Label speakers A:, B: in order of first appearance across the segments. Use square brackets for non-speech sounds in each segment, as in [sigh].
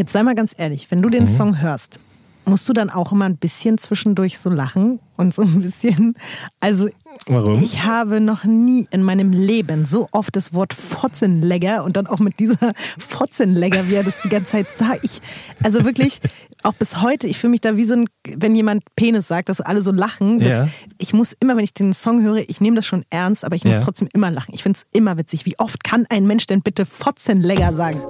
A: Jetzt sei mal ganz ehrlich, wenn du den mhm. Song hörst, musst du dann auch immer ein bisschen zwischendurch so lachen und so ein bisschen. Also,
B: Warum?
A: ich habe noch nie in meinem Leben so oft das Wort Fotzenlegger und dann auch mit dieser Fotzenlegger, wie er das die ganze Zeit sagt. Ich, also wirklich, auch bis heute, ich fühle mich da wie so ein, wenn jemand Penis sagt, dass alle so lachen. Ja. Ich muss immer, wenn ich den Song höre, ich nehme das schon ernst, aber ich muss ja. trotzdem immer lachen. Ich finde es immer witzig. Wie oft kann ein Mensch denn bitte Fotzenlegger sagen?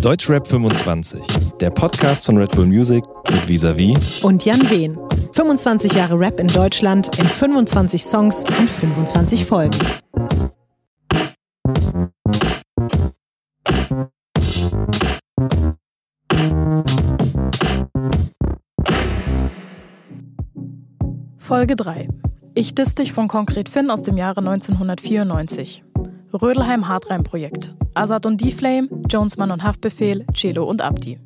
B: Deutschrap 25, der Podcast von Red Bull Music mit Visavi
A: und Jan Wehn. 25 Jahre Rap in Deutschland in 25 Songs und 25 Folgen.
C: Folge 3. Ich diss dich von Konkret Finn aus dem Jahre 1994. Rödelheim Hartreim Projekt. Azad und D-Flame, Jonesmann und Haftbefehl, Cello und Abdi.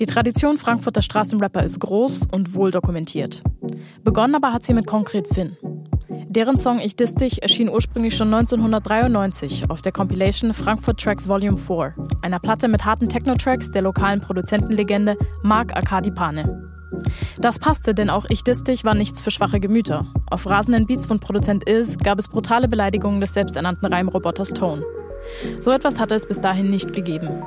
C: Die Tradition Frankfurter Straßenrapper ist groß und wohl dokumentiert. Begonnen aber hat sie mit Konkret Finn. Deren Song Ich Diss Dich erschien ursprünglich schon 1993 auf der Compilation Frankfurt Tracks Volume 4, einer Platte mit harten Techno-Tracks der lokalen Produzentenlegende Mark Arkadi Pane. Das passte, denn auch Ich Diss Dich war nichts für schwache Gemüter. Auf rasenden Beats von Produzent Is gab es brutale Beleidigungen des selbsternannten Reimroboters Tone. So etwas hatte es bis dahin nicht gegeben.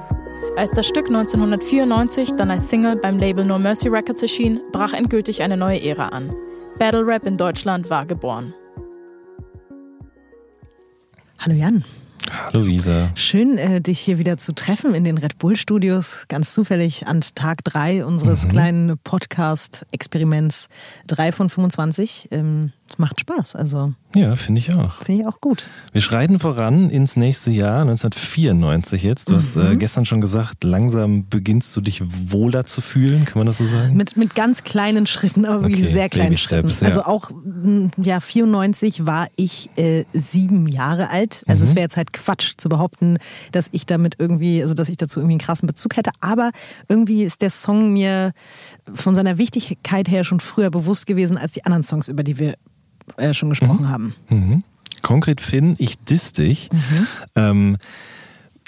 C: Als das Stück 1994 dann als Single beim Label No Mercy Records erschien, brach endgültig eine neue Ära an. Battle Rap in Deutschland war geboren.
A: Hallo Jan.
B: Hallo Lisa.
A: Schön, äh, dich hier wieder zu treffen in den Red Bull Studios. Ganz zufällig an Tag 3 unseres mhm. kleinen Podcast-Experiments 3 von 25. Ähm, macht Spaß. Also
B: ja, finde ich auch.
A: Finde ich auch gut.
B: Wir schreiten voran ins nächste Jahr, 1994 jetzt. Du mhm. hast äh, gestern schon gesagt, langsam beginnst du dich wohler zu fühlen, kann man das so sagen?
A: Mit, mit ganz kleinen Schritten, aber wirklich okay, sehr kleinen Schritten. Steps, ja. Also auch, ja, 94 war ich äh, sieben Jahre alt. Also mhm. es wäre jetzt halt Quatsch zu behaupten, dass ich damit irgendwie, also dass ich dazu irgendwie einen krassen Bezug hätte. Aber irgendwie ist der Song mir von seiner Wichtigkeit her schon früher bewusst gewesen als die anderen Songs, über die wir äh, schon gesprochen mhm. haben.
B: Mhm. Konkret Finn, ich diss dich. Mhm. Ähm,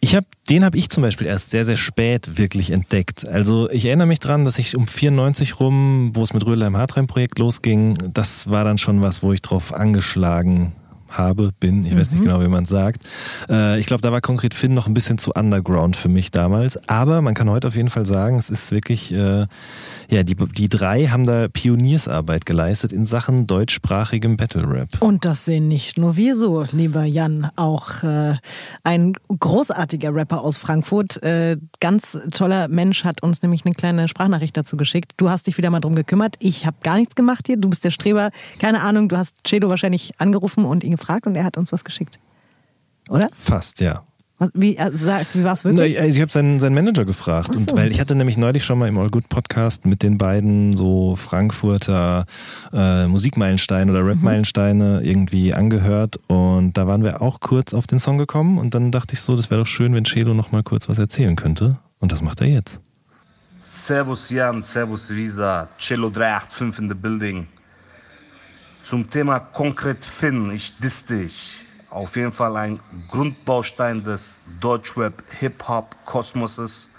B: ich habe, den habe ich zum Beispiel erst sehr, sehr spät wirklich entdeckt. Also ich erinnere mich dran, dass ich um 94 rum, wo es mit Rödler im Hartreim-Projekt losging, das war dann schon was, wo ich drauf angeschlagen habe, bin, ich mhm. weiß nicht mhm. genau, wie man sagt. Äh, ich glaube, da war konkret Finn noch ein bisschen zu underground für mich damals. Aber man kann heute auf jeden Fall sagen, es ist wirklich, äh, ja, die, die drei haben da Pioniersarbeit geleistet in Sachen deutschsprachigem Battle Rap.
A: Und das sehen nicht nur wir so, lieber Jan, auch äh, ein großartiger Rapper aus Frankfurt, äh, ganz toller Mensch, hat uns nämlich eine kleine Sprachnachricht dazu geschickt. Du hast dich wieder mal drum gekümmert. Ich habe gar nichts gemacht hier. Du bist der Streber. Keine Ahnung, du hast Cedo wahrscheinlich angerufen und ihn gefragt gefragt und er hat uns was geschickt. Oder?
B: Fast, ja.
A: Was, wie, äh, wie war es wirklich?
B: Na, ich, ich habe seinen, seinen Manager gefragt. So. Und weil ich hatte nämlich neulich schon mal im All Good Podcast mit den beiden so Frankfurter äh, Musikmeilensteine oder Rap-Meilensteine mhm. irgendwie angehört. Und da waren wir auch kurz auf den Song gekommen. Und dann dachte ich so, das wäre doch schön, wenn Chelo noch mal kurz was erzählen könnte. Und das macht er jetzt.
D: Servus Jan, Servus Visa, Cello 385 in the building. Zum Thema konkret Finn, ich diss dich. Auf jeden Fall ein Grundbaustein des Deutschrap Hip-Hop Kosmoses.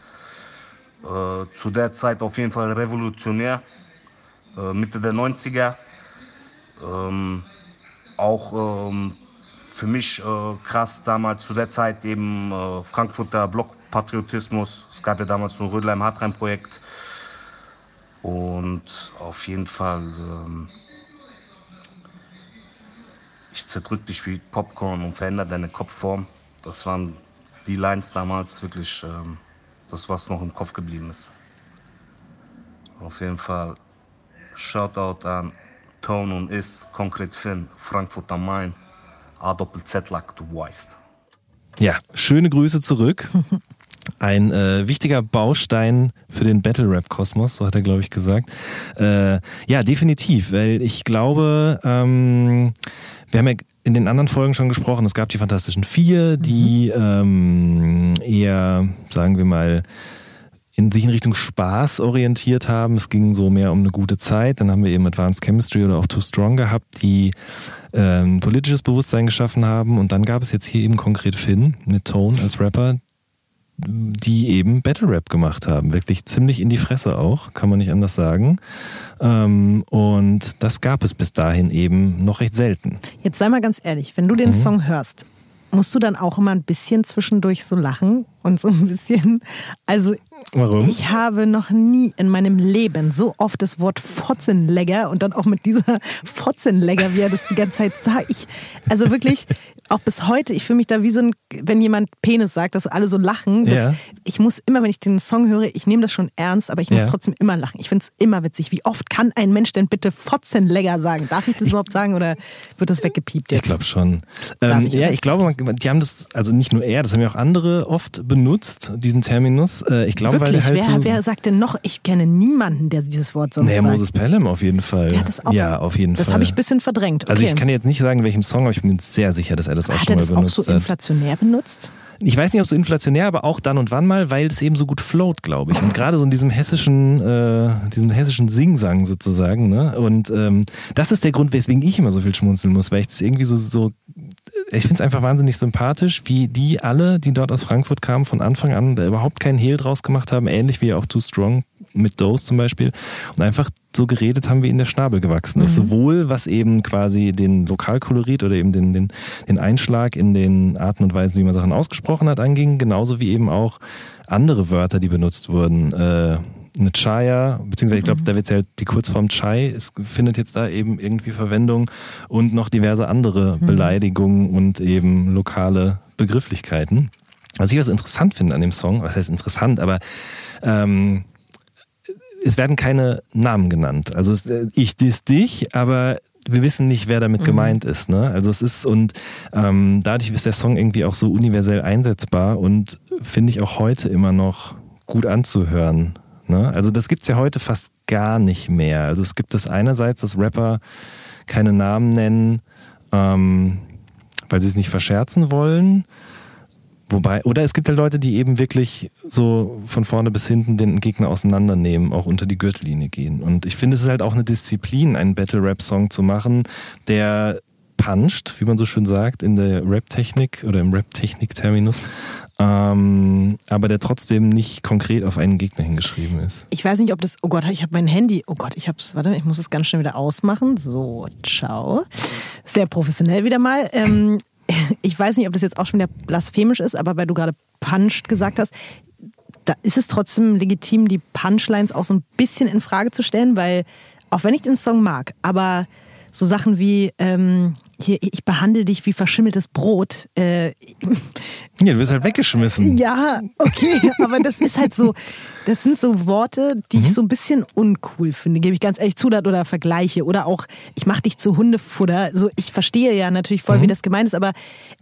D: Äh, zu der Zeit auf jeden Fall revolutionär. Äh, Mitte der 90er. Ähm, auch ähm, für mich äh, krass damals zu der Zeit eben äh, Frankfurter Blockpatriotismus. Es gab ja damals ein Rödelheim-Hartreim-Projekt. Und auf jeden Fall. Ähm, ich zerdrück dich wie Popcorn und verändere deine Kopfform. Das waren die Lines damals wirklich, ähm, das was noch im Kopf geblieben ist. Auf jeden Fall Shoutout an Tone und Is, Konkret Finn, Frankfurt am Main, A Doppel Z Lack, du weißt.
B: Ja, schöne Grüße zurück. [laughs] Ein äh, wichtiger Baustein für den Battle Rap Kosmos, so hat er, glaube ich, gesagt. Äh, ja, definitiv, weil ich glaube, ähm, wir haben ja in den anderen Folgen schon gesprochen, es gab die Fantastischen Vier, die mhm. ähm, eher, sagen wir mal, in sich in Richtung Spaß orientiert haben. Es ging so mehr um eine gute Zeit. Dann haben wir eben Advanced Chemistry oder auch Too Strong gehabt, die ähm, politisches Bewusstsein geschaffen haben. Und dann gab es jetzt hier eben konkret Finn mit Tone als Rapper, die eben Battle Rap gemacht haben. Wirklich ziemlich in die Fresse auch, kann man nicht anders sagen. Ähm, und das gab es bis dahin eben noch recht selten.
A: Jetzt sei mal ganz ehrlich, wenn du den mhm. Song hörst, musst du dann auch immer ein bisschen zwischendurch so lachen und so ein bisschen. Also,
B: Warum?
A: ich habe noch nie in meinem Leben so oft das Wort Fotzenlegger und dann auch mit dieser Fotzenlegger, wie er das die ganze Zeit sagt. Ich, also wirklich, auch bis heute, ich fühle mich da wie so ein, wenn jemand Penis sagt, dass alle so lachen. Ja. Ich muss immer, wenn ich den Song höre, ich nehme das schon ernst, aber ich muss ja. trotzdem immer lachen. Ich finde es immer witzig. Wie oft kann ein Mensch denn bitte Fotzenlegger sagen? Darf ich das überhaupt sagen oder wird das weggepiept jetzt?
B: Ich glaube schon. Ähm, ich ja, ich glaube, die haben das, also nicht nur er, das haben ja auch andere oft benutzt, diesen Terminus. Äh, ich glaube,
A: Wirklich?
B: weil halt
A: wer,
B: so
A: wer sagt denn noch? Ich kenne niemanden, der dieses Wort sonst
B: nee,
A: sagt.
B: Moses Pelham auf jeden Fall.
A: Der hat das auch,
B: ja, auf jeden
A: das
B: Fall.
A: Das habe ich ein bisschen verdrängt. Okay.
B: Also ich kann jetzt nicht sagen, welchem Song, aber ich bin sehr sicher, dass er das auch
A: hat
B: schon mal benutzt
A: so
B: hat.
A: inflationär benutzt?
B: Ich weiß nicht, ob so inflationär, aber auch dann und wann mal, weil es eben so gut float, glaube ich. Und gerade so in diesem hessischen, äh, diesem hessischen Singsang sozusagen. Ne? Und ähm, das ist der Grund, weswegen ich immer so viel schmunzeln muss, weil ich das irgendwie so, so ich finde es einfach wahnsinnig sympathisch, wie die alle, die dort aus Frankfurt kamen, von Anfang an da überhaupt keinen Hehl draus gemacht haben, ähnlich wie auch Too Strong mit Dose zum Beispiel, und einfach so geredet haben, wie ihnen der Schnabel gewachsen ist. Mhm. Sowohl was eben quasi den Lokalkolorit oder eben den, den, den Einschlag in den Arten und Weisen, wie man Sachen ausgesprochen hat, anging, genauso wie eben auch andere Wörter, die benutzt wurden. Äh, eine Chaya, beziehungsweise ich glaube, mhm. da wird halt die Kurzform Chai, es findet jetzt da eben irgendwie Verwendung und noch diverse andere mhm. Beleidigungen und eben lokale Begrifflichkeiten. Was ich was interessant finde an dem Song, was heißt interessant, aber ähm, es werden keine Namen genannt. Also es, äh, ich diss dich, aber wir wissen nicht, wer damit mhm. gemeint ist. Ne? Also es ist und ähm, dadurch ist der Song irgendwie auch so universell einsetzbar und finde ich auch heute immer noch gut anzuhören. Ne? Also das gibt es ja heute fast gar nicht mehr. Also es gibt das einerseits, dass Rapper keine Namen nennen, ähm, weil sie es nicht verscherzen wollen. Wobei, oder es gibt ja Leute, die eben wirklich so von vorne bis hinten den Gegner auseinandernehmen, auch unter die Gürtellinie gehen. Und ich finde, es ist halt auch eine Disziplin, einen Battle-Rap-Song zu machen, der puncht, wie man so schön sagt, in der Rap-Technik oder im Rap-Technik-Terminus, ähm, aber der trotzdem nicht konkret auf einen Gegner hingeschrieben ist.
A: Ich weiß nicht, ob das, oh Gott, ich habe mein Handy, oh Gott, ich hab's, warte, ich muss es ganz schnell wieder ausmachen. So, ciao. Sehr professionell wieder mal. Ähm, ich weiß nicht, ob das jetzt auch schon wieder blasphemisch ist, aber weil du gerade punched gesagt hast, da ist es trotzdem legitim, die Punchlines auch so ein bisschen in Frage zu stellen, weil auch wenn ich den Song mag, aber so Sachen wie ähm, hier, ich behandle dich wie verschimmeltes Brot. Äh,
B: ja, du wirst halt weggeschmissen.
A: Ja, okay, aber das ist halt so, das sind so Worte, die mhm. ich so ein bisschen uncool finde, gebe ich ganz ehrlich zu, oder Vergleiche. Oder auch, ich mach dich zu Hundefutter. So, ich verstehe ja natürlich voll, mhm. wie das gemeint ist, aber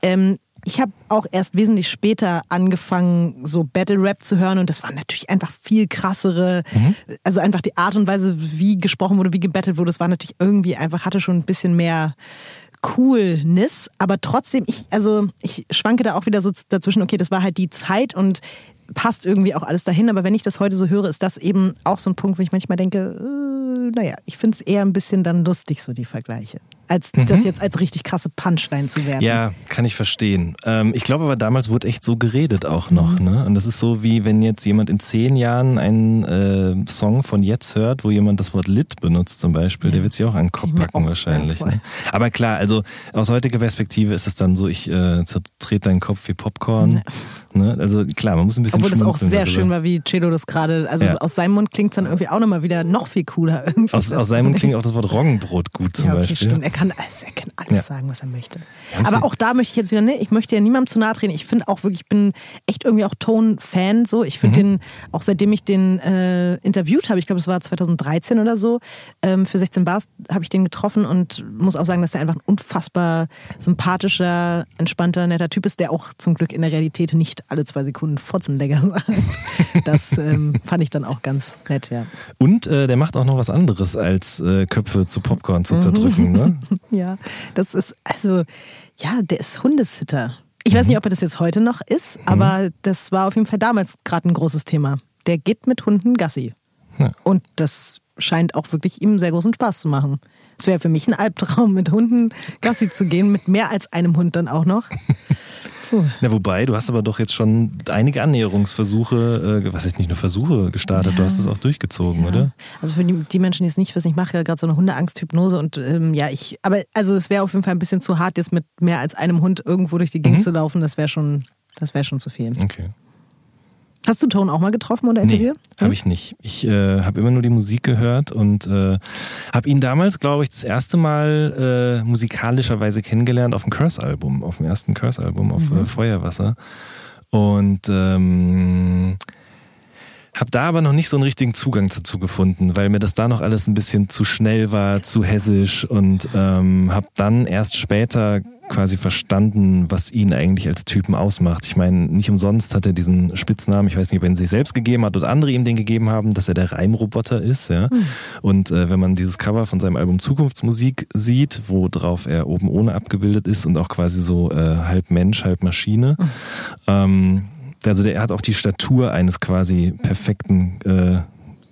A: ähm, ich habe auch erst wesentlich später angefangen, so Battle Rap zu hören und das war natürlich einfach viel krassere, mhm. also einfach die Art und Weise, wie gesprochen wurde, wie gebettelt wurde, das war natürlich irgendwie einfach, hatte schon ein bisschen mehr Coolness, aber trotzdem, ich, also ich schwanke da auch wieder so dazwischen, okay, das war halt die Zeit und passt irgendwie auch alles dahin, aber wenn ich das heute so höre, ist das eben auch so ein Punkt, wo ich manchmal denke, äh, naja, ich finde es eher ein bisschen dann lustig, so die Vergleiche als mhm. das jetzt als richtig krasse Punchline zu werden.
B: Ja, kann ich verstehen. Ähm, ich glaube aber damals wurde echt so geredet auch noch. Mhm. Ne? Und das ist so, wie wenn jetzt jemand in zehn Jahren einen äh, Song von jetzt hört, wo jemand das Wort Lit benutzt zum Beispiel, ja. der wird sich auch an den Kopf packen wahrscheinlich. Ne? Aber klar, also aus heutiger Perspektive ist es dann so, ich äh, zertrete deinen Kopf wie Popcorn. Ja. Ne? Also klar, man muss ein bisschen
A: Obwohl das auch sehr darüber. schön war, wie Cello das gerade, also ja. aus seinem Mund klingt es dann irgendwie auch nochmal wieder noch viel cooler.
B: Aus, aus, seinem Mund klingt auch das Wort Roggenbrot gut zum
A: ja, okay,
B: Beispiel.
A: Stimmt. Er kann, also er kann alles ja. sagen, was er möchte. Aber auch da möchte ich jetzt wieder, ne, ich möchte ja niemandem zu nahe treten. Ich finde auch wirklich, ich bin echt irgendwie auch Tone-Fan so. Ich finde mhm. den, auch seitdem ich den äh, interviewt habe, ich glaube, es war 2013 oder so, ähm, für 16 Bars habe ich den getroffen und muss auch sagen, dass er einfach ein unfassbar sympathischer, entspannter, netter Typ ist, der auch zum Glück in der Realität nicht alle zwei Sekunden Fotzenlecker [laughs] sagt. Das ähm, fand ich dann auch ganz nett, ja.
B: Und äh, der macht auch noch was anderes, als äh, Köpfe zu Popcorn zu zerdrücken, ne? [laughs]
A: ja, das ist, also, ja, der ist Hundesitter. Ich weiß nicht, ob er das jetzt heute noch ist, mhm. aber das war auf jeden Fall damals gerade ein großes Thema. Der geht mit Hunden Gassi. Ja. Und das scheint auch wirklich ihm sehr großen Spaß zu machen. Es wäre für mich ein Albtraum, mit Hunden Gassi zu gehen, mit mehr als einem Hund dann auch noch.
B: Na, wobei, du hast aber doch jetzt schon einige Annäherungsversuche, äh, was heißt nicht nur Versuche gestartet,
A: Ja.
B: du hast es auch durchgezogen,
A: Ja.
B: oder?
A: Also für die, die Menschen, die es nicht wissen, ich mache ja gerade so eine Hundeangsthypnose und ähm, ja, ich, aber also es wäre auf jeden Fall ein bisschen zu hart, jetzt mit mehr als einem Hund irgendwo durch die Gegend
B: Mhm.
A: zu laufen. Das wäre schon, das wäre schon zu viel.
B: Okay.
A: Hast du Tone auch mal getroffen oder
B: Nee,
A: interviewt?
B: habe ich nicht. Ich äh, habe immer nur die Musik gehört und äh, habe ihn damals, glaube ich, das erste Mal äh, musikalischerweise kennengelernt auf dem Curse-Album, auf dem ersten Curse-Album, auf
A: Mhm.
B: äh, Feuerwasser. Und ähm, habe da aber noch nicht so einen richtigen Zugang dazu gefunden, weil mir das da noch alles ein bisschen zu schnell war, zu hessisch und ähm, habe dann erst später quasi verstanden, was ihn eigentlich als Typen ausmacht. Ich meine, nicht umsonst hat er diesen Spitznamen, ich weiß nicht, ob er ihn sich selbst gegeben hat oder andere ihm den gegeben haben, dass er der Reimroboter ist. Ja? Und äh, wenn man dieses Cover von seinem Album Zukunftsmusik sieht, wo drauf er oben ohne abgebildet ist und auch quasi so äh, halb Mensch, halb Maschine, ähm, also der hat auch die Statur eines quasi perfekten äh,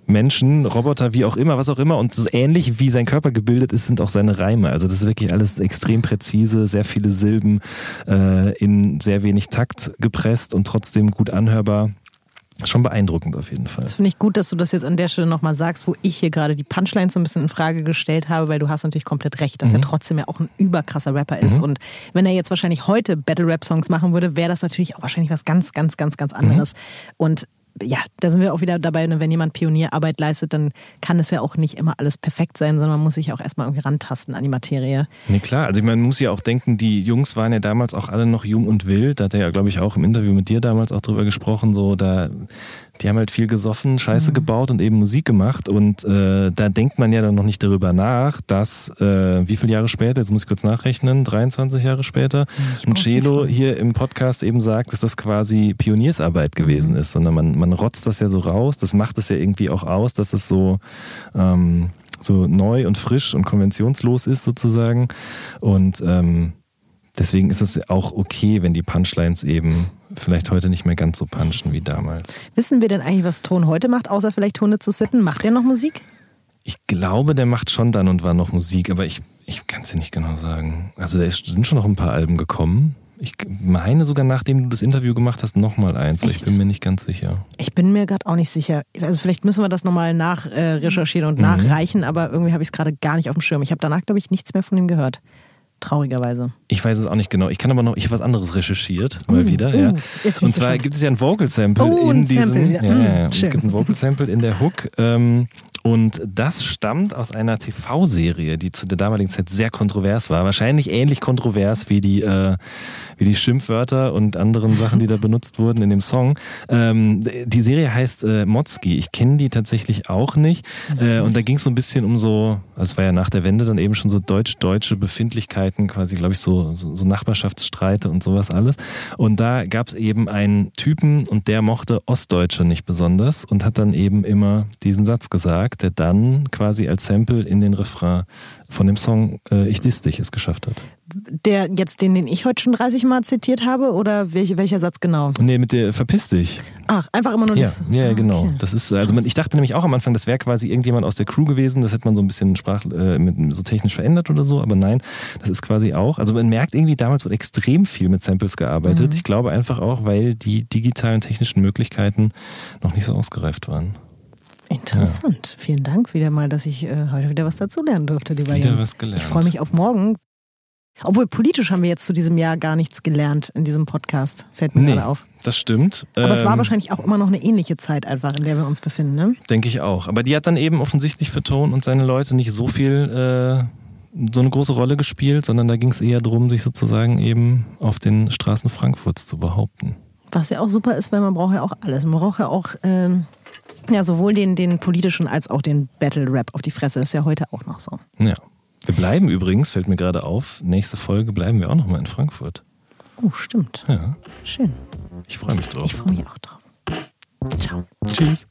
B: Menschen, Roboter, wie auch immer, was auch immer. Und so ähnlich wie sein Körper gebildet ist, sind auch seine Reime. Also das ist wirklich alles extrem präzise, sehr viele Silben äh, in sehr wenig Takt gepresst und trotzdem gut anhörbar. Schon beeindruckend auf jeden Fall.
A: Das finde ich gut, dass du das jetzt an der Stelle nochmal sagst, wo ich hier gerade die Punchlines so ein bisschen in Frage gestellt habe, weil du hast natürlich komplett recht, dass er trotzdem ja auch ein überkrasser Rapper ist. Und wenn er jetzt wahrscheinlich heute Battle-Rap-Songs machen würde, wäre das natürlich auch wahrscheinlich was ganz, ganz, ganz, ganz anderes. Und ja, da sind wir auch wieder dabei, ne, wenn jemand Pionierarbeit leistet, dann kann es ja auch nicht immer alles perfekt sein, sondern man muss sich auch erstmal irgendwie rantasten an die Materie.
B: Nee, klar. Also man muss ja auch denken, die Jungs waren ja damals auch alle noch jung und wild. Da hat er ja, glaube ich, auch im Interview mit dir damals auch drüber gesprochen. So, da, die haben halt viel gesoffen, Scheiße gebaut und eben Musik gemacht. Und äh, da denkt man ja dann noch nicht darüber nach, dass, äh, wie viele Jahre später, jetzt muss ich kurz nachrechnen, 23 Jahre später, ein Cello
A: fragen.
B: hier im Podcast eben sagt, dass das quasi Pioniersarbeit gewesen ist. Sondern man, man rotzt das ja so raus. Das macht es ja irgendwie auch aus, dass es so... Ähm, so neu und frisch und konventionslos ist sozusagen. Und ähm, deswegen ist es auch okay, wenn die Punchlines eben vielleicht heute nicht mehr ganz so punchen wie damals.
A: Wissen wir denn eigentlich, was Ton heute macht, außer vielleicht Hunde zu sitten? Macht er noch Musik?
B: Ich glaube, der macht schon dann und wann noch Musik, aber ich, ich kann es dir nicht genau sagen. Also da sind schon noch ein paar Alben gekommen. Ich meine sogar, nachdem du das Interview gemacht hast, nochmal eins, aber ich bin mir nicht ganz sicher.
A: Ich bin mir gerade auch nicht sicher. Also vielleicht müssen wir das nochmal nachrecherchieren äh, und
B: Mhm.
A: nachreichen, aber irgendwie habe ich es gerade gar nicht auf dem Schirm. Ich habe danach, glaube ich, nichts mehr von ihm gehört. Traurigerweise.
B: Ich weiß es auch nicht genau. Ich kann aber noch, ich habe was anderes recherchiert, mal
A: Uh,
B: wieder.
A: uh,
B: ja. Und zwar gibt es ja ein Vocal Sample
A: Oh,
B: in diesem.
A: Sample.
B: Ja,
A: Mm,
B: ja, und
A: schön.
B: es gibt ein Vocal Sample in der Hook. Ähm, und das stammt aus einer TV-Serie, die zu der damaligen Zeit sehr kontrovers war. Wahrscheinlich ähnlich kontrovers wie die, äh, wie die Schimpfwörter und anderen Sachen, die da [laughs] benutzt wurden in dem Song. Ähm, die Serie heißt äh, Motzki. Ich kenne die tatsächlich auch nicht. Äh, und da ging es so ein bisschen um so, also es war ja nach der Wende dann eben schon so deutsch-deutsche Befindlichkeiten, quasi, glaube ich, so, so, so Nachbarschaftsstreite und sowas alles. Und da gab es eben einen Typen und der mochte Ostdeutsche nicht besonders und hat dann eben immer diesen Satz gesagt, der dann quasi als Sample in den Refrain von dem Song äh, Ich diss dich es geschafft hat.
A: Der jetzt, den, den ich heute schon 30 Mal zitiert habe, oder welch, welcher Satz genau?
B: Nee, mit der Verpiss dich.
A: Ach, einfach immer nur
B: Ja,
A: das.
B: ja, ja,
A: Ah,
B: genau.
A: okay.
B: Das ist, also man, ich dachte nämlich auch am Anfang, das wäre quasi irgendjemand aus der Crew gewesen. Das hätte man so ein bisschen sprach, äh, mit, so technisch verändert oder so, aber nein, das ist quasi auch. Also man merkt irgendwie, damals wurde extrem viel mit Samples gearbeitet.
A: Mhm.
B: Ich glaube einfach auch, weil die digitalen technischen Möglichkeiten noch nicht so ausgereift waren.
A: Interessant. Vielen Dank wieder mal, dass ich äh, heute wieder was dazulernen durfte, lieber
B: Wieder
A: Jan.
B: was gelernt.
A: Ich freue mich auf morgen. Obwohl politisch haben wir jetzt zu diesem Jahr gar nichts gelernt in diesem Podcast. Fällt mir
B: Nee,
A: gerade auf.
B: das stimmt.
A: Aber es war
B: Ähm,
A: wahrscheinlich auch immer noch eine ähnliche Zeit einfach, in der wir uns befinden, ne?
B: Denke ich auch. Aber die hat dann eben offensichtlich für Ton und seine Leute nicht so viel, äh, so eine große Rolle gespielt, sondern da ging es eher darum, sich sozusagen eben auf den Straßen Frankfurts zu behaupten.
A: Was ja auch super ist, weil man braucht ja auch alles. Man braucht ja auch ähm, ja, sowohl den, den politischen als auch den Battle-Rap auf die Fresse. ist ja heute auch noch so.
B: Ja. Wir bleiben übrigens, fällt mir gerade auf, nächste Folge bleiben wir auch nochmal in Frankfurt.
A: Oh, stimmt.
B: Ja,
A: Schön.
B: ich freue mich drauf.
A: Ich freue mich auch drauf. Ciao.
B: Tschüss.